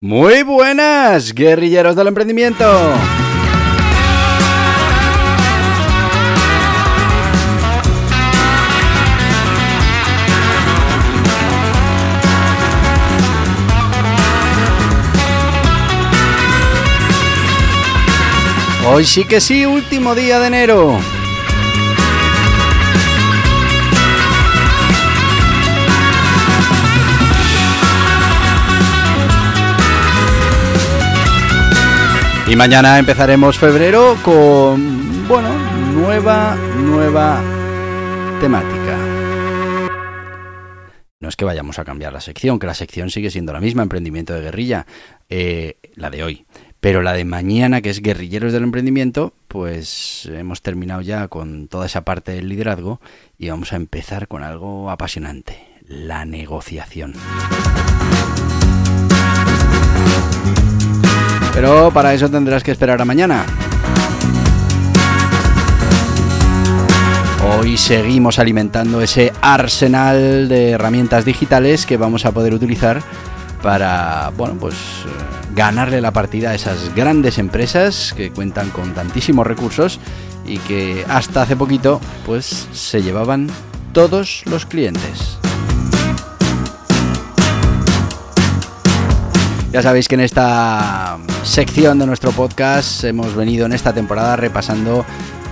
Muy buenas, guerrilleros del emprendimiento. Hoy sí que sí, último día de enero. Y mañana empezaremos febrero con, bueno, nueva, nueva temática. No es que vayamos a cambiar la sección, que la sección sigue siendo la misma, emprendimiento de guerrilla, eh, la de hoy. Pero la de mañana, que es Guerrilleros del Emprendimiento, pues hemos terminado ya con toda esa parte del liderazgo y vamos a empezar con algo apasionante, la negociación. Pero para eso tendrás que esperar a mañana. Hoy seguimos alimentando ese arsenal de herramientas digitales que vamos a poder utilizar para, bueno, pues eh, ganarle la partida a esas grandes empresas que cuentan con tantísimos recursos y que hasta hace poquito pues se llevaban todos los clientes. Ya sabéis que en esta sección de nuestro podcast hemos venido en esta temporada repasando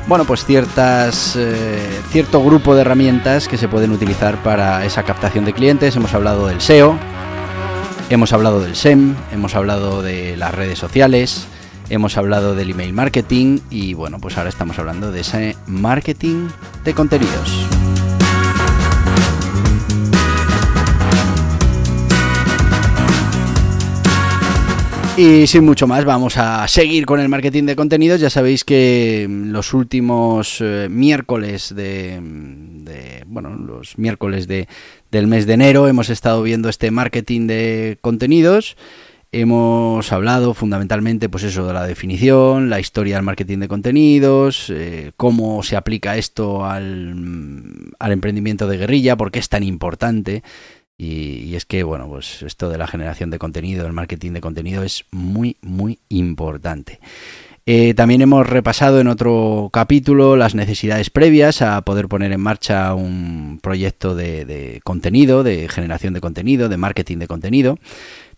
bueno, pues ciertas, eh, cierto grupo de herramientas que se pueden utilizar para esa captación de clientes. Hemos hablado del SEO, hemos hablado del SEM, hemos hablado de las redes sociales, hemos hablado del email marketing y bueno, pues ahora estamos hablando de ese marketing de contenidos. Y sin mucho más, vamos a seguir con el marketing de contenidos. Ya sabéis que mm, los últimos eh, miércoles de, bueno, los miércoles de, del mes de enero hemos estado viendo este marketing de contenidos. Hemos hablado fundamentalmente, pues eso, de la definición, la historia del marketing de contenidos, eh, cómo se aplica esto al, al emprendimiento de guerrilla, por qué es tan importante y, es que, bueno, pues esto de la generación de contenido, el marketing de contenido es muy, muy importante. Eh, también hemos repasado en otro capítulo las necesidades previas a poder poner en marcha un proyecto de contenido, de generación de contenido, de marketing de contenido.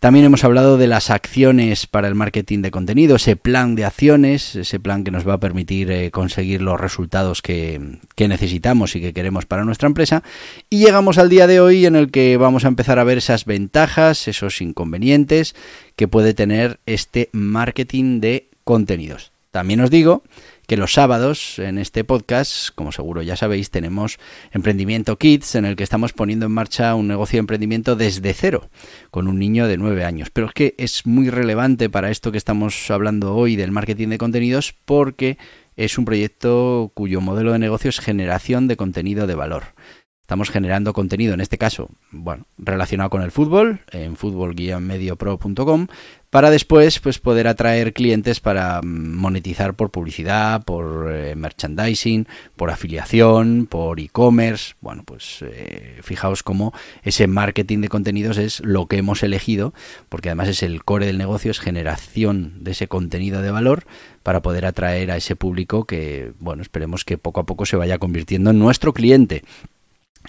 También hemos hablado de las acciones para el marketing de contenido, ese plan de acciones, ese plan que nos va a permitir eh, conseguir los resultados que, que, necesitamos y que queremos para nuestra empresa. Y llegamos al día de hoy en el que vamos a empezar a ver esas ventajas, esos inconvenientes que puede tener este marketing de contenidos. También os digo que los sábados en este podcast, como seguro ya sabéis, tenemos Emprendimiento Kids, en el que estamos poniendo en marcha un negocio de emprendimiento desde cero, con un niño de nueve años. Pero es que es muy relevante para esto que estamos hablando hoy del marketing de contenidos, porque es un proyecto cuyo modelo de negocio es generación de contenido de valor. Estamos generando contenido, en este caso, bueno, relacionado con el fútbol, en fútbol-mediopro.com, para después pues, poder atraer clientes para mm, monetizar por publicidad, por eh, merchandising, por afiliación, por e-commerce. Bueno, pues eh, fijaos cómo ese marketing de contenidos es lo que hemos elegido, porque además es el core del negocio, es generación de ese contenido de valor para poder atraer a ese público que, bueno, esperemos que poco a poco se vaya convirtiendo en nuestro cliente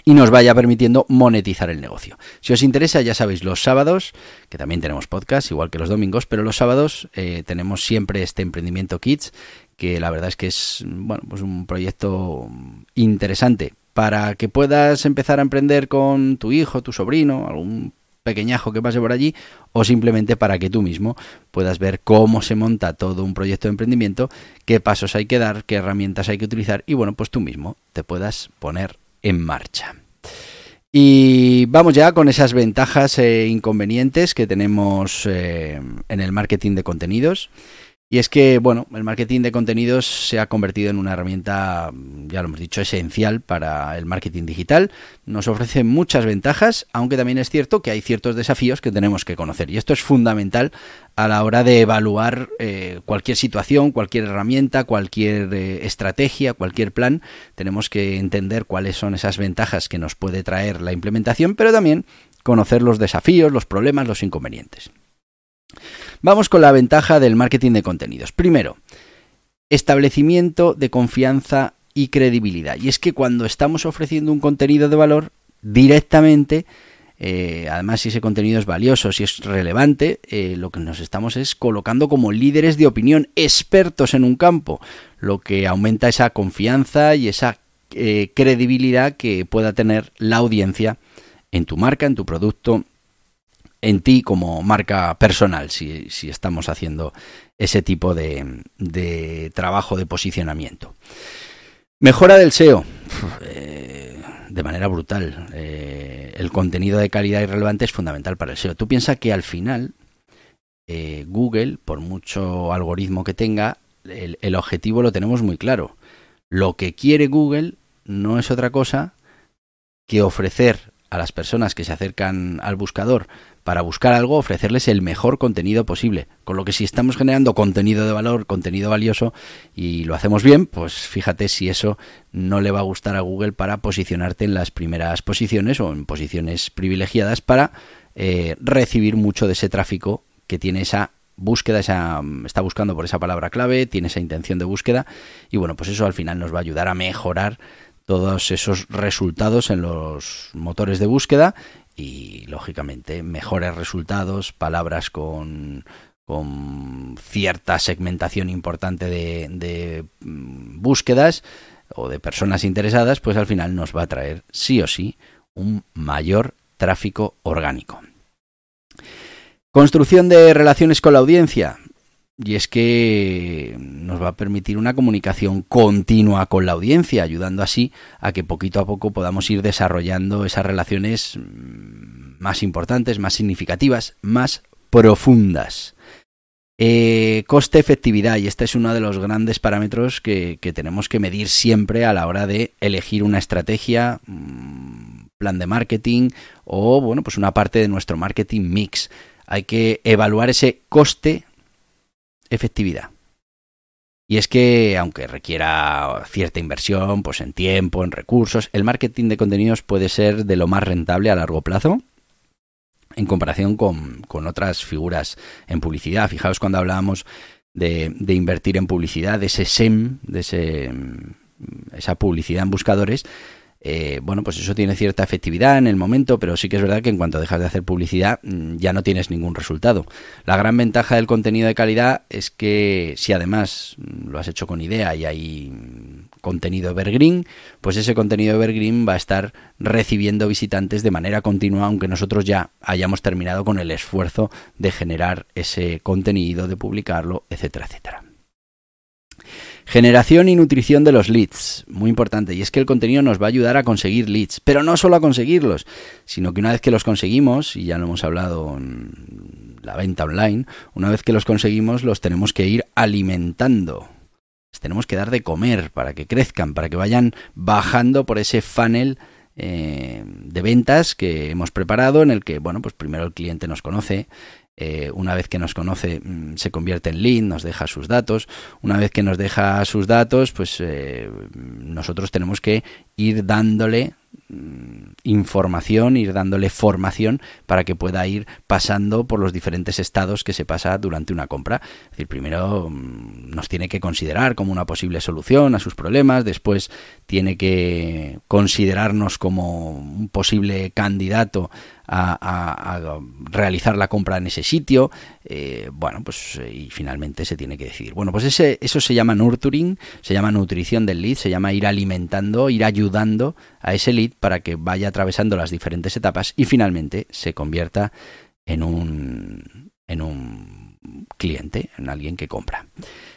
y nos vaya permitiendo monetizar el negocio. Si os interesa, ya sabéis, los sábados, que también tenemos podcast, igual que los domingos, pero los sábados eh, tenemos siempre este emprendimiento Kids, que la verdad es que es bueno, pues un proyecto interesante para que puedas empezar a emprender con tu hijo, tu sobrino, algún pequeñajo que pase por allí, o simplemente para que tú mismo puedas ver cómo se monta todo un proyecto de emprendimiento, qué pasos hay que dar, qué herramientas hay que utilizar, y bueno, pues tú mismo te puedas poner en marcha. Y vamos ya con esas ventajas e inconvenientes que tenemos eh, en el marketing de contenidos. Y es que, bueno, el marketing de contenidos se ha convertido en una herramienta, ya lo hemos dicho, esencial para el marketing digital. Nos ofrece muchas ventajas, aunque también es cierto que hay ciertos desafíos que tenemos que conocer. Y esto es fundamental a la hora de evaluar eh, cualquier situación, cualquier herramienta, cualquier eh, estrategia, cualquier plan. Tenemos que entender cuáles son esas ventajas que nos puede traer la implementación, pero también conocer los desafíos, los problemas, los inconvenientes. Vamos con la ventaja del marketing de contenidos. Primero, establecimiento de confianza y credibilidad. Y es que cuando estamos ofreciendo un contenido de valor directamente, eh, además si ese contenido es valioso, si es relevante, eh, lo que nos estamos es colocando como líderes de opinión, expertos en un campo, lo que aumenta esa confianza y esa eh, credibilidad que pueda tener la audiencia en tu marca, en tu producto, en ti como marca personal, si, estamos haciendo ese tipo de, trabajo de posicionamiento. Mejora del SEO. Eh, de manera brutal. Eh, el contenido de calidad y relevante es fundamental para el SEO. Tú piensas que al final eh, Google, por mucho algoritmo que tenga, el objetivo lo tenemos muy claro. Lo que quiere Google no es otra cosa que ofrecer a las personas que se acercan al buscador para buscar algo, ofrecerles el mejor contenido posible. Con lo que si estamos generando contenido de valor, contenido valioso, y lo hacemos bien, pues fíjate si eso no le va a gustar a Google para posicionarte en las primeras posiciones o en posiciones privilegiadas para eh, recibir mucho de ese tráfico que tiene esa búsqueda, esa, está buscando por esa palabra clave, tiene esa intención de búsqueda y bueno, pues eso al final nos va a ayudar a mejorar todos esos resultados en los motores de búsqueda y lógicamente mejores resultados, palabras con, cierta segmentación importante de, de, mm, búsquedas o de personas interesadas, pues al final nos va a traer sí o sí un mayor tráfico orgánico. Construcción de relaciones con la audiencia. Y es que nos va a permitir una comunicación continua con la audiencia, ayudando así a que poquito a poco podamos ir desarrollando esas relaciones mm, más importantes, más significativas, más profundas. Eh, coste-efectividad, y este es uno de los grandes parámetros que, tenemos que medir siempre a la hora de elegir una estrategia, mm, plan de marketing o, bueno, pues una parte de nuestro marketing mix. Hay que evaluar ese coste efectividad. Y es que, aunque requiera cierta inversión, pues en tiempo, en recursos, el marketing de contenidos puede ser de lo más rentable a largo plazo en comparación con, otras figuras en publicidad. Fijaos cuando hablábamos de, invertir en publicidad, de ese SEM, de ese, esa publicidad en buscadores, eh, bueno, pues eso tiene cierta efectividad en el momento, pero sí que es verdad que en cuanto dejas de hacer publicidad mm, ya no tienes ningún resultado. La gran ventaja del contenido de calidad es que si además mm, lo has hecho con idea y hay mm, contenido evergreen, pues ese contenido evergreen va a estar recibiendo visitantes de manera continua, aunque nosotros ya hayamos terminado con el esfuerzo de generar ese contenido, de publicarlo, etcétera, etcétera. Generación y nutrición de los leads, muy importante, y es que el contenido nos va a ayudar a conseguir leads, pero no solo a conseguirlos, sino que una vez que los conseguimos, y ya lo hemos hablado en la venta online, una vez que los conseguimos los tenemos que ir alimentando, les tenemos que dar de comer para que crezcan, para que vayan bajando por ese funnel eh, de ventas que hemos preparado en el que, bueno, pues primero el cliente nos conoce, eh, una vez que nos conoce mm, se convierte en lead, nos deja sus datos. Una vez que nos deja sus datos, pues eh, nosotros tenemos que ir dándole información, ir dándole formación para que pueda ir pasando por los diferentes estados que se pasa durante una compra. Es decir, primero mm, nos tiene que considerar como una posible solución a sus problemas, después tiene que considerarnos como un posible candidato a, realizar la compra en ese sitio. Eh, bueno, pues eh, y finalmente se tiene que decidir. Bueno, pues ese, eso se llama nurturing, se llama nutrición del lead, se llama ir alimentando, ir ayudando a ese lead para que vaya atravesando las diferentes etapas y finalmente se convierta en un, en un cliente, en alguien que compra.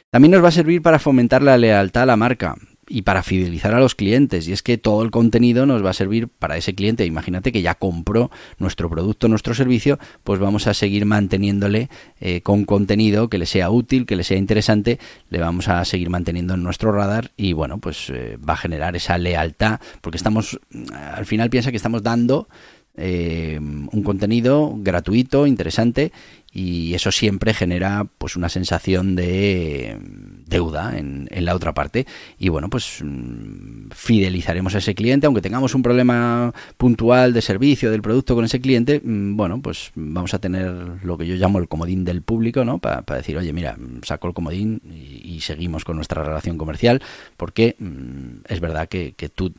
También nos va a servir para fomentar la lealtad a la marca y para fidelizar a los clientes. Y es que todo el contenido nos va a servir para ese cliente. Imagínate que ya compró nuestro producto, nuestro servicio, pues vamos a seguir manteniéndole eh, con contenido que le sea útil, que le sea interesante, le vamos a seguir manteniendo en nuestro radar y bueno, pues eh, va a generar esa lealtad, porque estamos, al final piensa que estamos dando eh, un contenido gratuito, interesante y eso siempre genera pues una sensación de deuda en, la otra parte. Y bueno pues mm, fidelizaremos a ese cliente aunque tengamos un problema puntual de servicio del producto con ese cliente mm, bueno pues vamos a tener lo que yo llamo el comodín del público no para, decir oye mira saco el comodín y, seguimos con nuestra relación comercial porque mm, es verdad que, que tú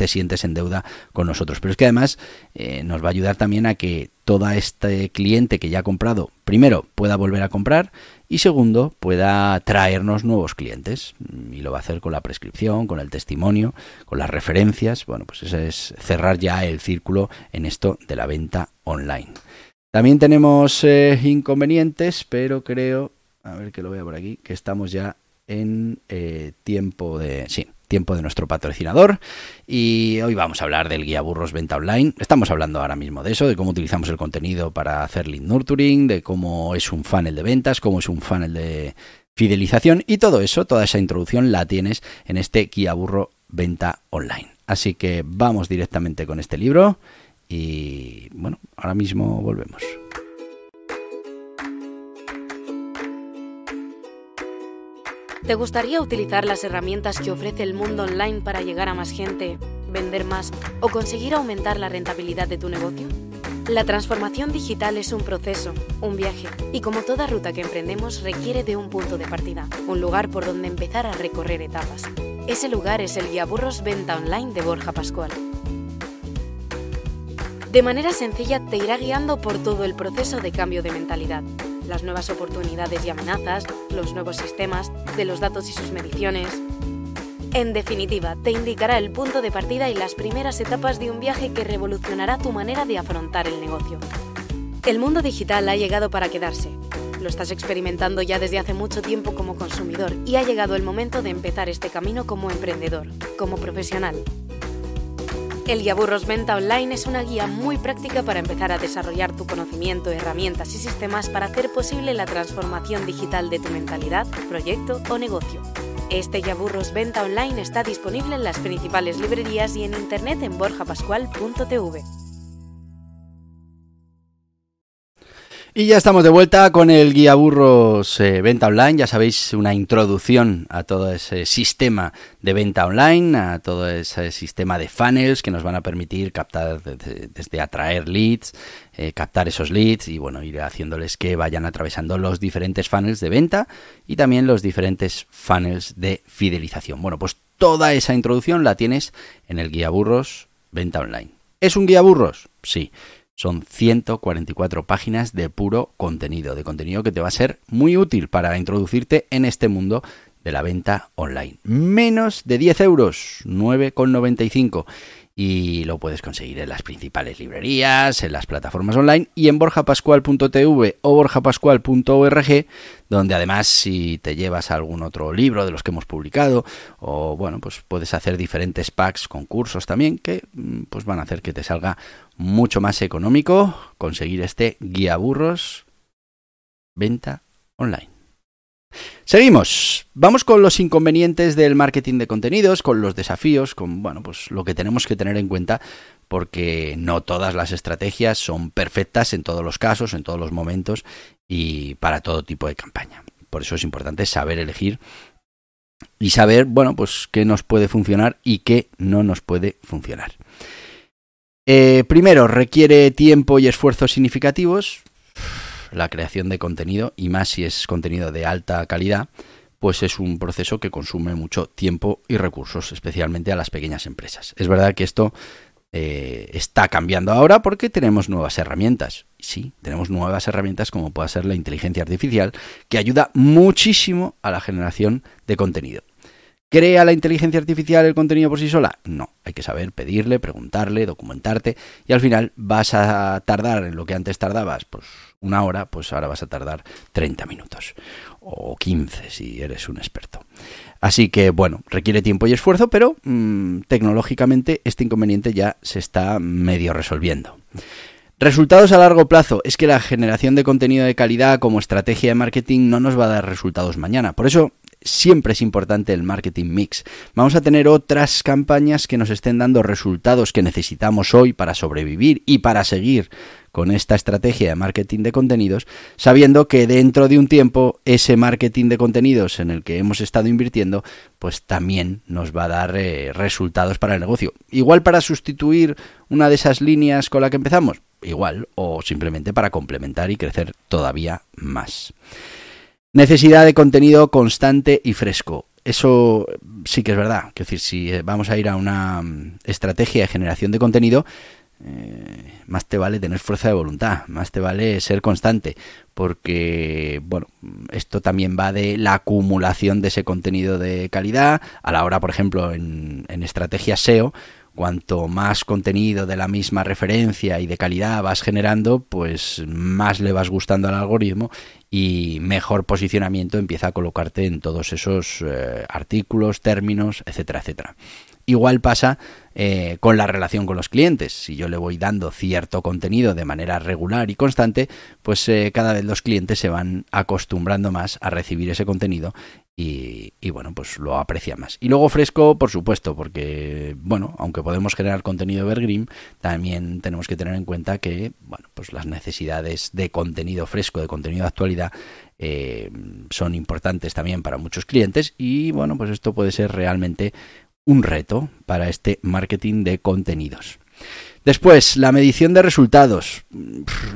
te sientes en deuda con nosotros. Pero es que además eh, nos va a ayudar también a que todo este cliente que ya ha comprado, primero, pueda volver a comprar y segundo, pueda traernos nuevos clientes. Y lo va a hacer con la prescripción, con el testimonio, con las referencias. Bueno, pues eso es cerrar ya el círculo en esto de la venta online. También tenemos eh, inconvenientes, pero creo, a ver que lo vea por aquí, que estamos ya en eh, tiempo de... Sí, tiempo de nuestro patrocinador y hoy vamos a hablar del guía burros venta online. Estamos hablando ahora mismo de eso, de cómo utilizamos el contenido para hacer lead nurturing, de cómo es un funnel de ventas, cómo es un funnel de fidelización y todo eso, toda esa introducción la tienes en este guía burro venta online. Así que vamos directamente con este libro y bueno, ahora mismo volvemos. ¿Te gustaría utilizar las herramientas que ofrece el mundo online para llegar a más gente, vender más o conseguir aumentar la rentabilidad de tu negocio? La transformación digital es un proceso, un viaje, y como toda ruta que emprendemos requiere de un punto de partida, un lugar por donde empezar a recorrer etapas. Ese lugar es el Guía Burros Venta Online de Borja Pascual. De manera sencilla te irá guiando por todo el proceso de cambio de mentalidad las nuevas oportunidades y amenazas, los nuevos sistemas, de los datos y sus mediciones. En definitiva, te indicará el punto de partida y las primeras etapas de un viaje que revolucionará tu manera de afrontar el negocio. El mundo digital ha llegado para quedarse. Lo estás experimentando ya desde hace mucho tiempo como consumidor y ha llegado el momento de empezar este camino como emprendedor, como profesional, el Guía Burros Venta Online es una guía muy práctica para empezar a desarrollar tu conocimiento, herramientas y sistemas para hacer posible la transformación digital de tu mentalidad, proyecto o negocio. Este Guía Burros Venta Online está disponible en las principales librerías y en internet en borjapascual.tv. Y ya estamos de vuelta con el guía burros eh, venta online. Ya sabéis, una introducción a todo ese sistema de venta online, a todo ese sistema de funnels que nos van a permitir captar desde, atraer leads, eh, captar esos leads y bueno, ir haciéndoles que vayan atravesando los diferentes funnels de venta y también los diferentes funnels de fidelización. Bueno, pues toda esa introducción la tienes en el guía burros venta online. ¿Es un guía burros? Sí. Son 144 páginas de puro contenido, de contenido que te va a ser muy útil para introducirte en este mundo de la venta online. Menos de 10 euros, 9,95 y lo puedes conseguir en las principales librerías, en las plataformas online y en borjapascual.tv o borjapascual.org, donde además si te llevas algún otro libro de los que hemos publicado o bueno, pues puedes hacer diferentes packs con cursos también que mm, pues van a hacer que te salga mucho más económico conseguir este guía burros venta online. Seguimos. Vamos con los inconvenientes del marketing de contenidos, con los desafíos, con bueno, pues lo que tenemos que tener en cuenta porque no todas las estrategias son perfectas en todos los casos, en todos los momentos y para todo tipo de campaña. Por eso es importante saber elegir y saber, bueno, pues qué nos puede funcionar y qué no nos puede funcionar. Eh, primero, requiere tiempo y esfuerzos significativos la creación de contenido y más si es contenido de alta calidad, pues es un proceso que consume mucho tiempo y recursos, especialmente a las pequeñas empresas. Es verdad que esto eh, está cambiando ahora porque tenemos nuevas herramientas. Sí, tenemos nuevas herramientas como puede ser la inteligencia artificial, que ayuda muchísimo a la generación de contenido. ¿Crea la inteligencia artificial el contenido por sí sola? No, hay que saber pedirle, preguntarle, documentarte y al final vas a tardar en lo que antes tardabas, pues una hora, pues ahora vas a tardar 30 minutos o 15 si eres un experto. Así que bueno, requiere tiempo y esfuerzo, pero mm, tecnológicamente este inconveniente ya se está medio resolviendo. Resultados a largo plazo. Es que la generación de contenido de calidad como estrategia de marketing no nos va a dar resultados mañana. Por eso siempre es importante el marketing mix. Vamos a tener otras campañas que nos estén dando resultados que necesitamos hoy para sobrevivir y para seguir con esta estrategia de marketing de contenidos, sabiendo que dentro de un tiempo ese marketing de contenidos en el que hemos estado invirtiendo, pues también nos va a dar eh, resultados para el negocio. Igual para sustituir una de esas líneas con la que empezamos, igual, o simplemente para complementar y crecer todavía más. Necesidad de contenido constante y fresco. Eso sí que es verdad. Es decir, si eh, vamos a ir a una mm, estrategia de generación de contenido, eh, más te vale tener fuerza de voluntad, más te vale ser constante, porque, bueno, esto también va de la acumulación de ese contenido de calidad. A la hora, por ejemplo, en, en estrategia SEO, cuanto más contenido de la misma referencia y de calidad vas generando, pues más le vas gustando al algoritmo y mejor posicionamiento empieza a colocarte en todos esos eh, artículos, términos, etcétera, etcétera. Igual pasa eh, con la relación con los clientes. Si yo le voy dando cierto contenido de manera regular y constante, pues eh, cada vez los clientes se van acostumbrando más a recibir ese contenido y, bueno, pues lo aprecia más. Y luego fresco, por supuesto, porque, bueno, aunque podemos generar contenido evergreen, también tenemos que tener en cuenta que, bueno, pues las necesidades de contenido fresco, de contenido de actualidad, eh, son importantes también para muchos clientes y, bueno, pues esto puede ser realmente un reto para este marketing de contenidos. Después, la medición de resultados.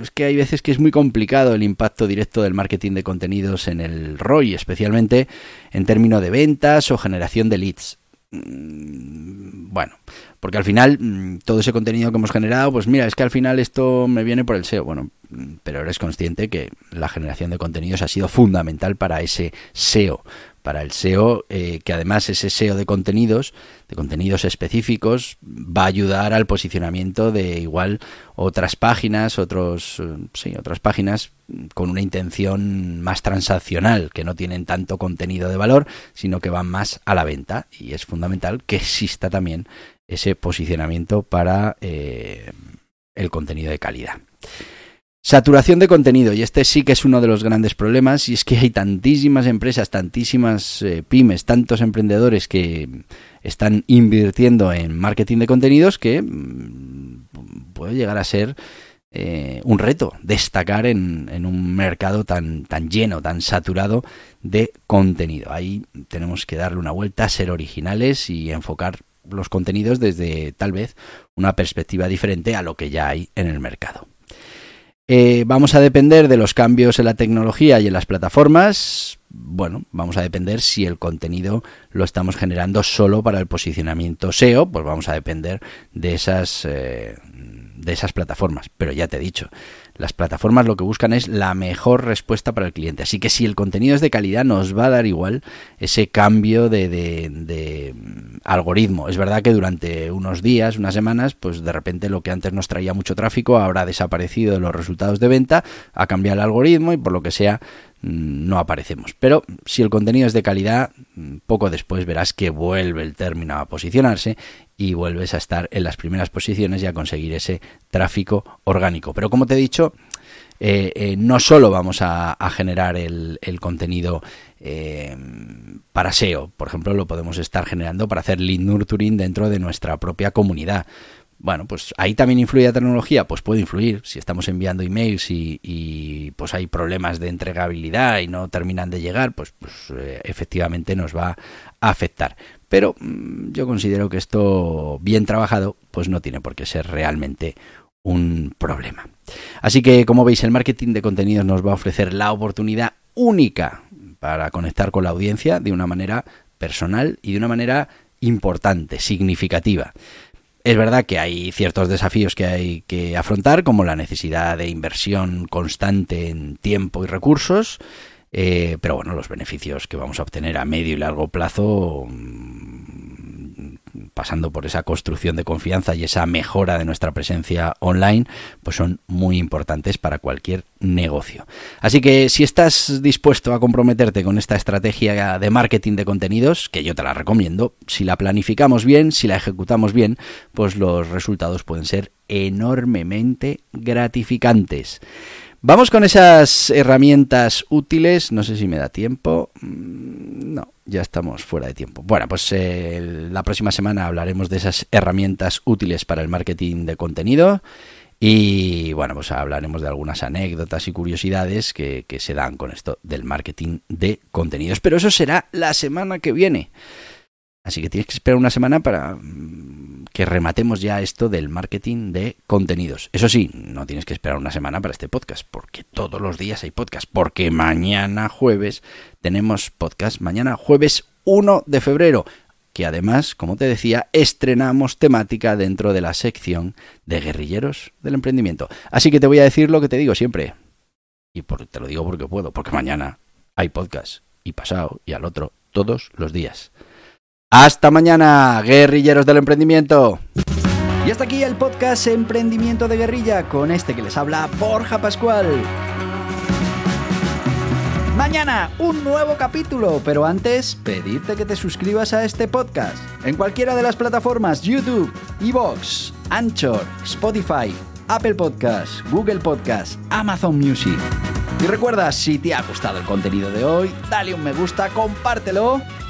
Es que hay veces que es muy complicado el impacto directo del marketing de contenidos en el ROI, especialmente en términos de ventas o generación de leads. Mm, bueno, porque al final mm, todo ese contenido que hemos generado, pues mira, es que al final esto me viene por el SEO. Bueno, mm, pero eres consciente que la generación de contenidos ha sido fundamental para ese SEO, para el SEO, eh, que además ese SEO de contenidos, de contenidos específicos, va a ayudar al posicionamiento de igual otras páginas, otros, eh, sí, otras páginas con una intención más transaccional, que no tienen tanto contenido de valor, sino que van más a la venta. Y es fundamental que exista también ese posicionamiento para eh, el contenido de calidad. Saturación de contenido, y este sí que es uno de los grandes problemas, y es que hay tantísimas empresas, tantísimas eh, pymes, tantos emprendedores que están invirtiendo en marketing de contenidos que mm, puede llegar a ser eh, un reto destacar en, en, un mercado tan, tan lleno, tan saturado de contenido. Ahí tenemos que darle una vuelta, ser originales y enfocar los contenidos desde tal vez una perspectiva diferente a lo que ya hay en el mercado. Eh, vamos a depender de los cambios en la tecnología y en las plataformas. Bueno, vamos a depender si el contenido lo estamos generando solo para el posicionamiento SEO, pues vamos a depender de esas, eh, de esas plataformas. Pero ya te he dicho, las plataformas lo que buscan es la mejor respuesta para el cliente. Así que si el contenido es de calidad, nos va a dar igual ese cambio de, de, mm, algoritmo. Es verdad que durante unos días, unas semanas, pues de repente lo que antes nos traía mucho tráfico habrá desaparecido de los resultados de venta, ha cambiado el algoritmo y por lo que sea mm, no aparecemos. Pero si el contenido es de calidad, mm, poco después verás que vuelve el término a posicionarse y vuelves a estar en las primeras posiciones y a conseguir ese tráfico orgánico. Pero como te he dicho, eh, eh, no solo vamos a, generar el, contenido eh, para SEO, por ejemplo, lo podemos estar generando para hacer lead nurturing dentro de nuestra propia comunidad. Bueno, pues ahí también influye la tecnología, pues puede influir. Si estamos enviando emails y, pues hay problemas de entregabilidad y no terminan de llegar, pues, pues efectivamente nos va a afectar. Pero mm, yo considero que esto bien trabajado pues no tiene por qué ser realmente un problema. Así que como veis el marketing de contenidos nos va a ofrecer la oportunidad única para conectar con la audiencia de una manera personal y de una manera importante, significativa. Es verdad que hay ciertos desafíos que hay que afrontar, como la necesidad de inversión constante en tiempo y recursos, Eh, pero bueno, los beneficios que vamos a obtener a medio y largo plazo pasando por esa construcción de confianza y esa mejora de nuestra presencia online, pues son muy importantes para cualquier negocio. Así que si estás dispuesto a comprometerte con esta estrategia de marketing de contenidos, que yo te la recomiendo, si la planificamos bien, si la ejecutamos bien, pues los resultados pueden ser enormemente gratificantes. Vamos con esas herramientas útiles. No sé si me da tiempo. Mm, no, ya estamos fuera de tiempo. Bueno, pues eh, la próxima semana hablaremos de esas herramientas útiles para el marketing de contenido. Y bueno, pues hablaremos de algunas anécdotas y curiosidades que, que se dan con esto del marketing de contenidos. Pero eso será la semana que viene. Así que tienes que esperar una semana para mm, que rematemos ya esto del marketing de contenidos. Eso sí, no tienes que esperar una semana para este podcast, porque todos los días hay podcast, porque mañana jueves tenemos podcast, mañana jueves 1 de febrero, que además, como te decía, estrenamos temática dentro de la sección de guerrilleros del emprendimiento. Así que te voy a decir lo que te digo siempre. Y te lo digo porque puedo, porque mañana hay podcast, y pasado, y al otro, todos los días. Hasta mañana, guerrilleros del emprendimiento. Y hasta aquí el podcast Emprendimiento de Guerrilla con este que les habla Borja Pascual. Mañana un nuevo capítulo, pero antes pedirte que te suscribas a este podcast en cualquiera de las plataformas YouTube, Evox, Anchor, Spotify, Apple Podcasts, Google Podcasts, Amazon Music. Y recuerda, si te ha gustado el contenido de hoy, dale un me gusta, compártelo